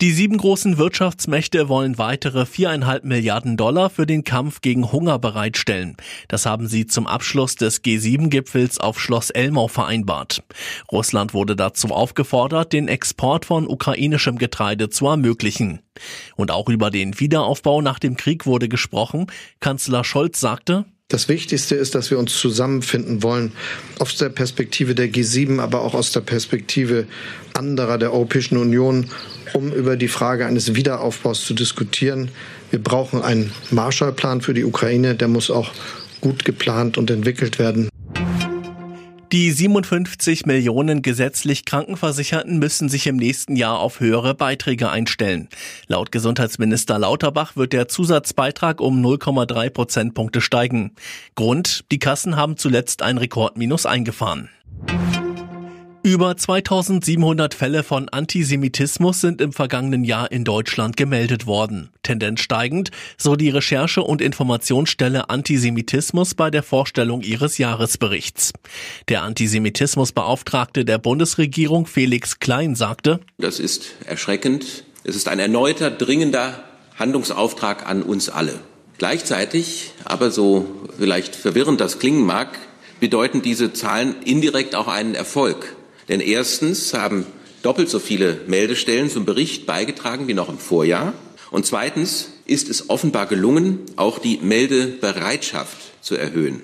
Die sieben großen Wirtschaftsmächte wollen weitere viereinhalb Milliarden Dollar für den Kampf gegen Hunger bereitstellen. Das haben sie zum Abschluss des G7-Gipfels auf Schloss Elmau vereinbart. Russland wurde dazu aufgefordert, den Export von ukrainischem Getreide zu ermöglichen. Und auch über den Wiederaufbau nach dem Krieg wurde gesprochen. Kanzler Scholz sagte, das Wichtigste ist, dass wir uns zusammenfinden wollen, aus der Perspektive der G7, aber auch aus der Perspektive anderer der Europäischen Union, um über die Frage eines Wiederaufbaus zu diskutieren. Wir brauchen einen Marshallplan für die Ukraine, der muss auch gut geplant und entwickelt werden. Die 57 Millionen gesetzlich Krankenversicherten müssen sich im nächsten Jahr auf höhere Beiträge einstellen. Laut Gesundheitsminister Lauterbach wird der Zusatzbeitrag um 0,3 Prozentpunkte steigen. Grund, die Kassen haben zuletzt ein Rekordminus eingefahren. Über 2700 Fälle von Antisemitismus sind im vergangenen Jahr in Deutschland gemeldet worden. Tendenz steigend, so die Recherche- und Informationsstelle Antisemitismus bei der Vorstellung ihres Jahresberichts. Der Antisemitismusbeauftragte der Bundesregierung Felix Klein sagte, Das ist erschreckend. Es ist ein erneuter, dringender Handlungsauftrag an uns alle. Gleichzeitig, aber so vielleicht verwirrend das klingen mag, bedeuten diese Zahlen indirekt auch einen Erfolg. Denn erstens haben doppelt so viele Meldestellen zum Bericht beigetragen wie noch im Vorjahr. Und zweitens ist es offenbar gelungen, auch die Meldebereitschaft zu erhöhen.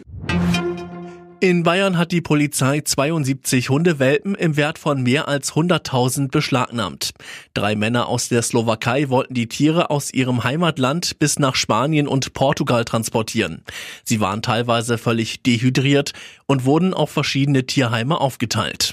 In Bayern hat die Polizei 72 Hundewelpen im Wert von mehr als 100.000 beschlagnahmt. Drei Männer aus der Slowakei wollten die Tiere aus ihrem Heimatland bis nach Spanien und Portugal transportieren. Sie waren teilweise völlig dehydriert und wurden auf verschiedene Tierheime aufgeteilt.